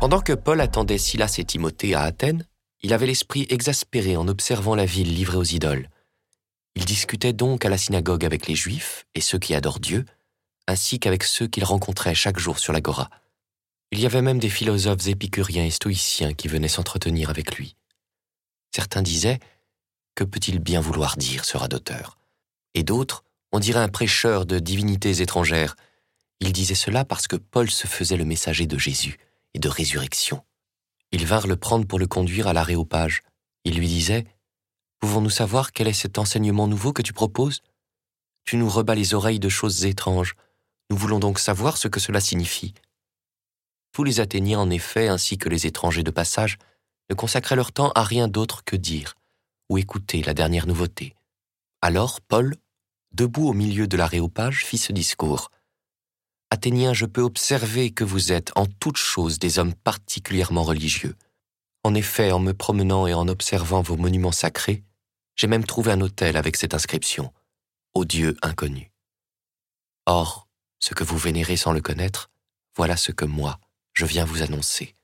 Pendant que Paul attendait Silas et Timothée à Athènes, il avait l'esprit exaspéré en observant la ville livrée aux idoles. Il discutait donc à la synagogue avec les Juifs et ceux qui adorent Dieu, ainsi qu'avec ceux qu'il rencontrait chaque jour sur l'agora. Il y avait même des philosophes épicuriens et stoïciens qui venaient s'entretenir avec lui. Certains disaient Que peut-il bien vouloir dire ce radoteur Et d'autres, on dirait un prêcheur de divinités étrangères. Il disait cela parce que Paul se faisait le messager de Jésus et de résurrection. Ils vinrent le prendre pour le conduire à l'aréopage. Ils lui disaient Pouvons-nous savoir quel est cet enseignement nouveau que tu proposes? Tu nous rebats les oreilles de choses étranges. Nous voulons donc savoir ce que cela signifie. Tous les Athéniens, en effet, ainsi que les étrangers de passage, ne consacraient leur temps à rien d'autre que dire ou écouter la dernière nouveauté. Alors Paul, debout au milieu de l'aréopage, fit ce discours. Athéniens, je peux observer que vous êtes en toutes choses des hommes particulièrement religieux. En effet, en me promenant et en observant vos monuments sacrés, j'ai même trouvé un hôtel avec cette inscription Au Dieu inconnu. Or, ce que vous vénérez sans le connaître, voilà ce que moi, je viens vous annoncer.